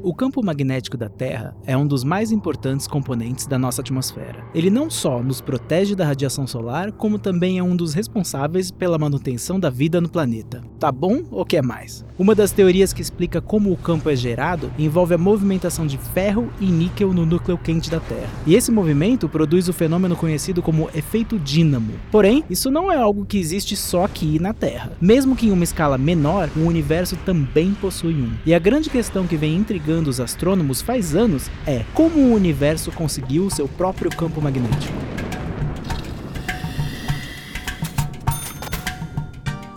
O campo magnético da Terra é um dos mais importantes componentes da nossa atmosfera. Ele não só nos protege da radiação solar, como também é um dos responsáveis pela manutenção da vida no planeta. Tá bom ou quer mais? Uma das teorias que explica como o campo é gerado envolve a movimentação de ferro e níquel no núcleo quente da Terra. E esse movimento produz o fenômeno conhecido como efeito dínamo. Porém, isso não é algo que existe só aqui na Terra. Mesmo que em uma escala menor, o universo também possui um. E a grande questão que vem intrigando intrigando os astrônomos faz anos é como o universo conseguiu seu próprio campo magnético.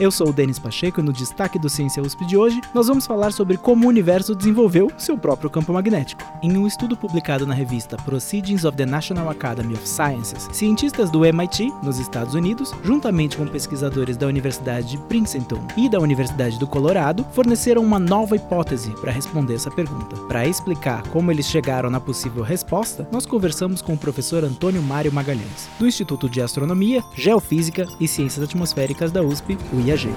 Eu sou o Denis Pacheco e no destaque do Ciência USP de hoje, nós vamos falar sobre como o universo desenvolveu seu próprio campo magnético. Em um estudo publicado na revista Proceedings of the National Academy of Sciences, cientistas do MIT, nos Estados Unidos, juntamente com pesquisadores da Universidade de Princeton e da Universidade do Colorado, forneceram uma nova hipótese para responder essa pergunta. Para explicar como eles chegaram na possível resposta, nós conversamos com o professor Antônio Mário Magalhães, do Instituto de Astronomia, Geofísica e Ciências Atmosféricas da USP, o viajei.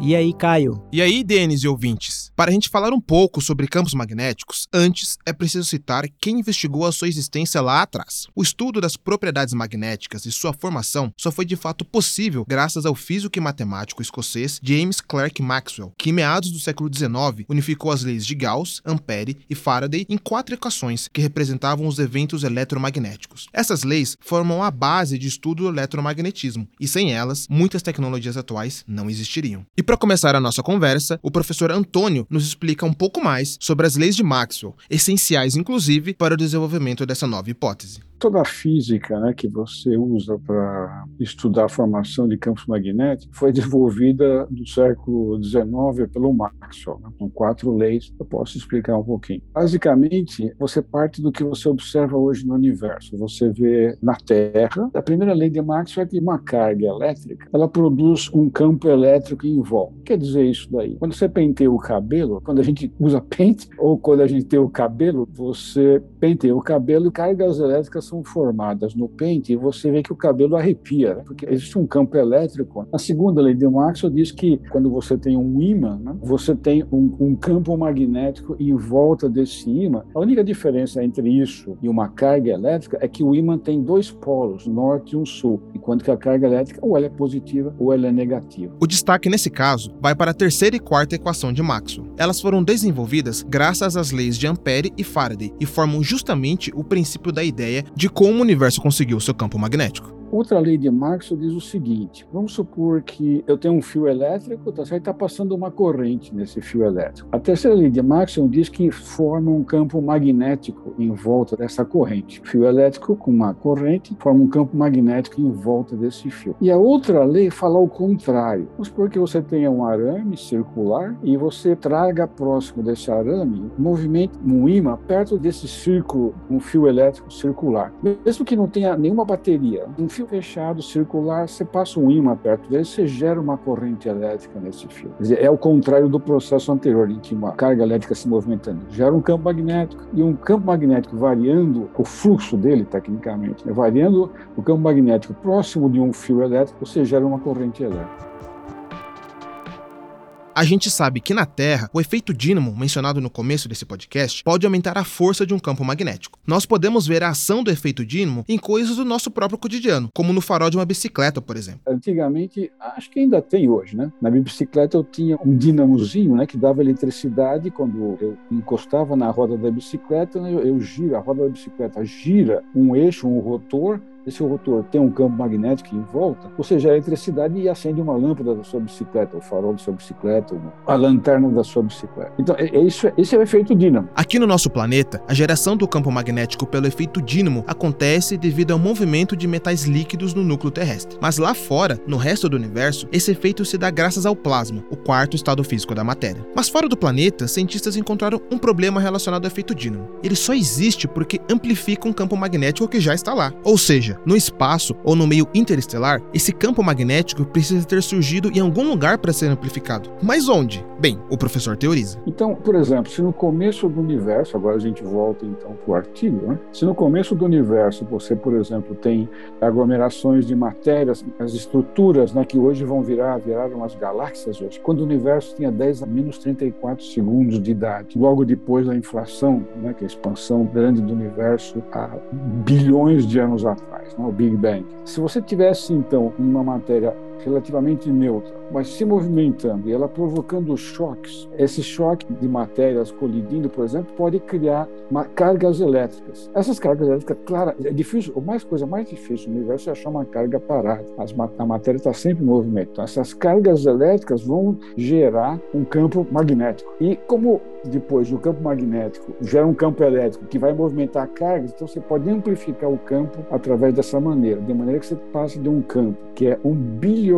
E aí, Caio? E aí, Denis e ouvintes? Para a gente falar um pouco sobre campos magnéticos, antes é preciso citar quem investigou a sua existência lá atrás. O estudo das propriedades magnéticas e sua formação só foi de fato possível graças ao físico e matemático escocês James Clerk Maxwell, que em meados do século XIX unificou as leis de Gauss, Ampere e Faraday em quatro equações que representavam os eventos eletromagnéticos. Essas leis formam a base de estudo do eletromagnetismo, e sem elas, muitas tecnologias atuais não existiriam. E para começar a nossa conversa, o professor Antônio nos explica um pouco mais sobre as leis de Maxwell, essenciais inclusive para o desenvolvimento dessa nova hipótese toda a física né, que você usa para estudar a formação de campos magnéticos foi desenvolvida no século XIX pelo Maxwell, né, com quatro leis. Eu posso explicar um pouquinho. Basicamente, você parte do que você observa hoje no universo. Você vê na Terra, a primeira lei de Maxwell é que uma carga elétrica ela produz um campo elétrico em volta. Quer dizer isso daí? Quando você penteia o cabelo, quando a gente usa pente ou quando a gente tem o cabelo, você penteia o cabelo e cargas elétricas são formadas no pente você vê que o cabelo arrepia, né? porque existe um campo elétrico. A segunda lei de Maxwell diz que quando você tem um ímã, né? você tem um, um, campo magnético em volta desse ímã. A única diferença entre isso e uma carga elétrica é que o ímã tem dois polos, norte e um sul, enquanto que a carga elétrica ou ela é positiva ou ela é negativa. O destaque nesse caso vai para a terceira e quarta equação de Maxwell. Elas foram desenvolvidas graças às leis de Ampere e Faraday e formam justamente o princípio da ideia de como o universo conseguiu seu campo magnético. Outra lei de Maxwell diz o seguinte: vamos supor que eu tenho um fio elétrico, tá certo? Está passando uma corrente nesse fio elétrico. A terceira lei de Maxwell diz que forma um campo magnético em volta dessa corrente. Fio elétrico com uma corrente forma um campo magnético em volta desse fio. E a outra lei fala o contrário. Vamos supor que você tenha um arame circular e você traga próximo desse arame, movimento um ímã perto desse círculo, um fio elétrico circular. Mesmo que não tenha nenhuma bateria, um fio fio fechado, circular, você passa um ímã perto dele, você gera uma corrente elétrica nesse fio. Quer dizer, é o contrário do processo anterior, em que uma carga elétrica se movimentando gera um campo magnético, e um campo magnético variando o fluxo dele, tecnicamente, né? variando o campo magnético próximo de um fio elétrico, você gera uma corrente elétrica. A gente sabe que na Terra, o efeito dínamo, mencionado no começo desse podcast, pode aumentar a força de um campo magnético. Nós podemos ver a ação do efeito dínamo em coisas do nosso próprio cotidiano, como no farol de uma bicicleta, por exemplo. Antigamente, acho que ainda tem hoje, né? Na minha bicicleta eu tinha um dinamozinho, né, que dava eletricidade quando eu encostava na roda da bicicleta, né, eu, eu giro, a roda da bicicleta gira um eixo, um rotor, esse rotor tem um campo magnético em volta, você gera eletricidade e acende uma lâmpada da sua bicicleta, o farol da sua bicicleta, a lanterna da sua bicicleta. Então, é, é isso, esse é o efeito dínamo. Aqui no nosso planeta, a geração do campo magnético pelo efeito dínamo acontece devido ao movimento de metais líquidos no núcleo terrestre. Mas lá fora, no resto do universo, esse efeito se dá graças ao plasma, o quarto estado físico da matéria. Mas fora do planeta, cientistas encontraram um problema relacionado ao efeito dínamo. Ele só existe porque amplifica um campo magnético que já está lá. Ou seja, seja, no espaço ou no meio interestelar, esse campo magnético precisa ter surgido em algum lugar para ser amplificado. Mas onde? Bem, o professor teoriza. Então, por exemplo, se no começo do universo, agora a gente volta então para o artigo, né? se no começo do universo você, por exemplo, tem aglomerações de matérias, as estruturas né, que hoje vão virar, viraram as galáxias hoje, quando o universo tinha 10 a menos 34 segundos de idade, logo depois da inflação, né, que é a expansão grande do universo há bilhões de anos atrás, o Big Bang. Se você tivesse então uma matéria relativamente neutra, mas se movimentando e ela provocando choques, esse choque de matérias colidindo, por exemplo, pode criar cargas elétricas. Essas cargas elétricas, claro, é difícil, a mais coisa mais difícil no universo é achar uma carga parada. As, a matéria está sempre em movimento. Então, essas cargas elétricas vão gerar um campo magnético. E como depois do campo magnético gera um campo elétrico que vai movimentar cargas, então você pode amplificar o campo através dessa maneira, de maneira que você passa de um campo que é um bilionésimo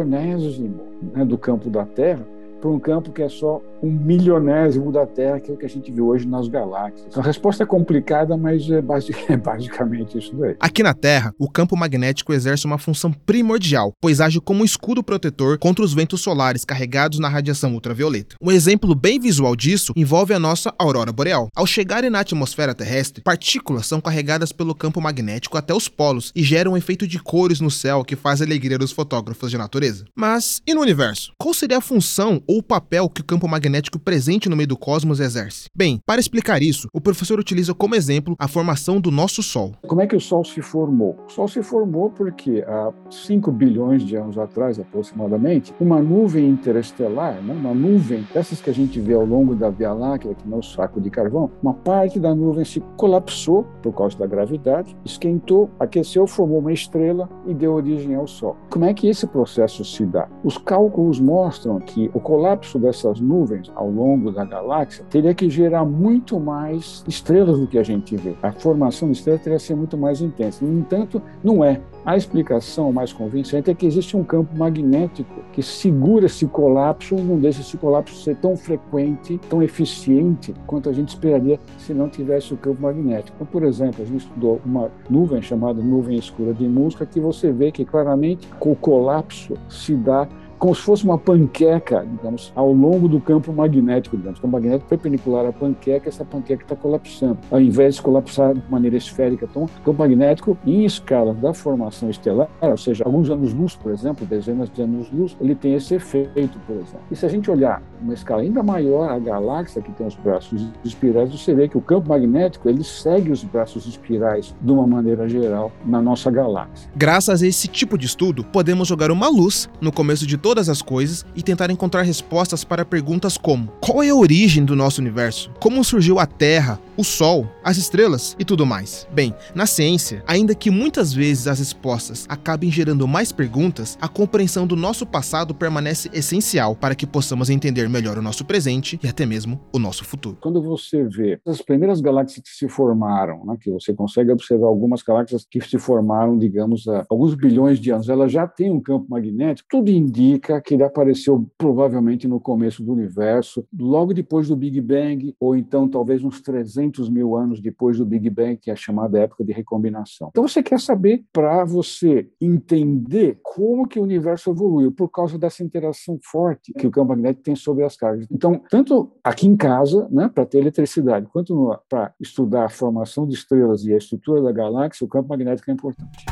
né, do campo da Terra para um campo que é só um milionésimo da Terra, que é o que a gente vê hoje nas galáxias. Então, a resposta é complicada, mas é, é basicamente isso daí. Aqui na Terra, o campo magnético exerce uma função primordial, pois age como um escudo protetor contra os ventos solares carregados na radiação ultravioleta. Um exemplo bem visual disso envolve a nossa aurora boreal. Ao chegarem na atmosfera terrestre, partículas são carregadas pelo campo magnético até os polos e geram um efeito de cores no céu que faz alegria dos fotógrafos de natureza. Mas e no universo? Qual seria a função ou o papel que o campo magnético presente no meio do cosmos exerce? Bem, para explicar isso, o professor utiliza como exemplo a formação do nosso Sol. Como é que o Sol se formou? O Sol se formou porque há 5 bilhões de anos atrás, aproximadamente, uma nuvem interestelar, né, uma nuvem dessas que a gente vê ao longo da Via Láctea, que não é o saco de carvão, uma parte da nuvem se colapsou por causa da gravidade, esquentou, aqueceu, formou uma estrela e deu origem ao Sol. Como é que esse processo se dá? Os cálculos mostram que o colapso dessas nuvens ao longo da galáxia teria que gerar muito mais estrelas do que a gente vê. A formação de estrelas teria que ser muito mais intensa. No entanto, não é. A explicação mais convincente é que existe um campo magnético que segura esse colapso e não deixa esse colapso ser tão frequente, tão eficiente quanto a gente esperaria se não tivesse o campo magnético. Então, por exemplo, a gente estudou uma nuvem chamada nuvem escura de Musca que você vê que claramente o colapso se dá como se fosse uma panqueca, digamos, ao longo do campo magnético, digamos. Então, o magnético perpendicular à panqueca, essa panqueca está colapsando. Ao invés de colapsar de maneira esférica, então, o campo magnético, em escala da formação estelar, ou seja, alguns anos-luz, por exemplo, dezenas de anos-luz, ele tem esse efeito, por exemplo. E se a gente olhar uma escala ainda maior, a galáxia que tem os braços espirais, você vê que o campo magnético, ele segue os braços espirais de uma maneira geral na nossa galáxia. Graças a esse tipo de estudo, podemos jogar uma luz no começo de todo todas as coisas e tentar encontrar respostas para perguntas como: qual é a origem do nosso universo? Como surgiu a Terra, o Sol, as estrelas e tudo mais? Bem, na ciência, ainda que muitas vezes as respostas acabem gerando mais perguntas, a compreensão do nosso passado permanece essencial para que possamos entender melhor o nosso presente e até mesmo o nosso futuro. Quando você vê as primeiras galáxias que se formaram, né, que você consegue observar algumas galáxias que se formaram, digamos, há alguns bilhões de anos, elas já têm um campo magnético, tudo indica que ele apareceu provavelmente no começo do universo, logo depois do Big Bang, ou então talvez uns 300 mil anos depois do Big Bang, que é a chamada época de recombinação. Então você quer saber, para você entender como que o universo evoluiu, por causa dessa interação forte que o campo magnético tem sobre as cargas. Então, tanto aqui em casa, né, para ter eletricidade, quanto para estudar a formação de estrelas e a estrutura da galáxia, o campo magnético é importante.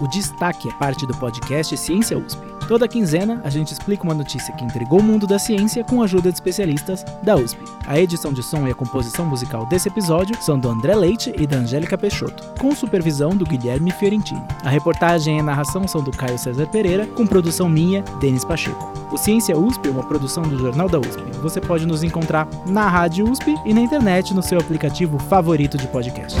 O Destaque é parte do podcast Ciência USP. Toda quinzena, a gente explica uma notícia que intrigou o mundo da ciência com a ajuda de especialistas da USP. A edição de som e a composição musical desse episódio são do André Leite e da Angélica Peixoto, com supervisão do Guilherme Fiorentini. A reportagem e a narração são do Caio César Pereira, com produção minha, Denis Pacheco. O Ciência USP é uma produção do Jornal da USP. Você pode nos encontrar na Rádio USP e na internet no seu aplicativo favorito de podcasts.